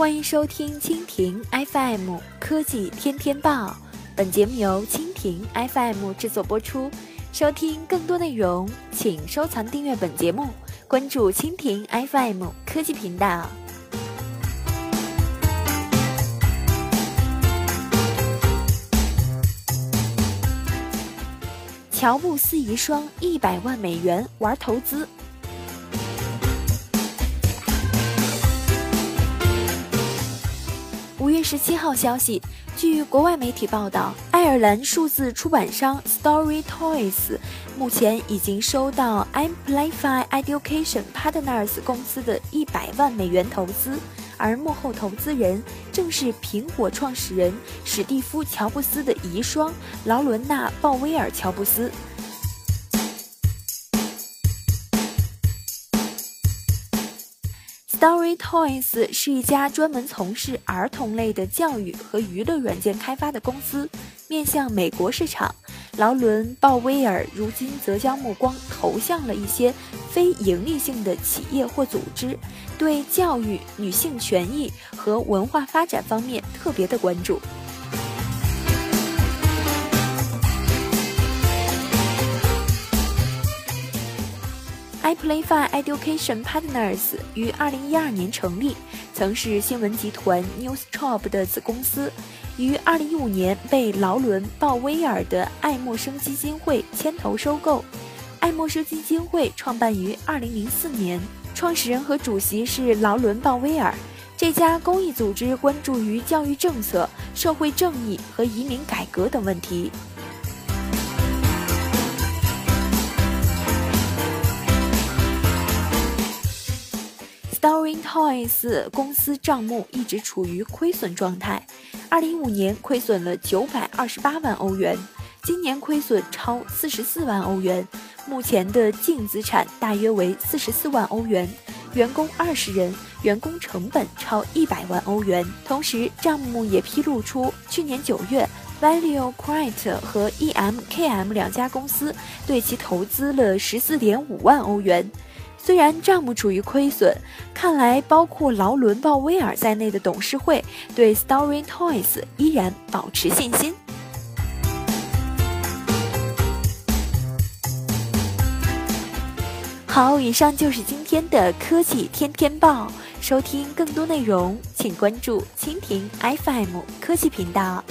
欢迎收听蜻蜓 FM 科技天天报，本节目由蜻蜓 FM 制作播出。收听更多内容，请收藏订阅本节目，关注蜻蜓 FM 科技频道。乔布斯遗孀一百万美元玩投资。十七号消息，据国外媒体报道，爱尔兰数字出版商 Story Toys 目前已经收到 Amplify Education Partners 公司的一百万美元投资，而幕后投资人正是苹果创始人史蒂夫·乔布斯的遗孀劳伦娜·鲍威尔·乔布斯。Story Toys 是一家专门从事儿童类的教育和娱乐软件开发的公司，面向美国市场。劳伦·鲍威尔如今则将目光投向了一些非盈利性的企业或组织，对教育、女性权益和文化发展方面特别的关注。iPlayFi Education Partners 于二零一二年成立，曾是新闻集团 news trop 的子公司，于二零一五年被劳伦·鲍威尔的爱默生基金会牵头收购。爱默生基金会创办于二零零四年，创始人和主席是劳伦·鲍威尔。这家公益组织关注于教育政策、社会正义和移民改革等问题。Toys 公司账目一直处于亏损状态，二零一五年亏损了九百二十八万欧元，今年亏损超四十四万欧元，目前的净资产大约为四十四万欧元，员工二十人，员工成本超一百万欧元。同时，账目也披露出，去年九月，Value Crate 和 EMKM 两家公司对其投资了十四点五万欧元。虽然账目处于亏损，看来包括劳伦·鲍威尔在内的董事会对 Story Toys 依然保持信心。好，以上就是今天的科技天天报。收听更多内容，请关注蜻蜓 FM 科技频道。